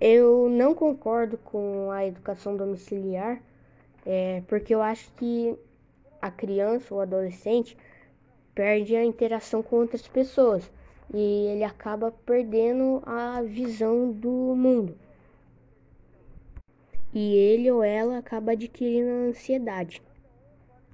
Eu não concordo com a educação domiciliar, é, porque eu acho que a criança ou adolescente perde a interação com outras pessoas e ele acaba perdendo a visão do mundo. E ele ou ela acaba adquirindo ansiedade.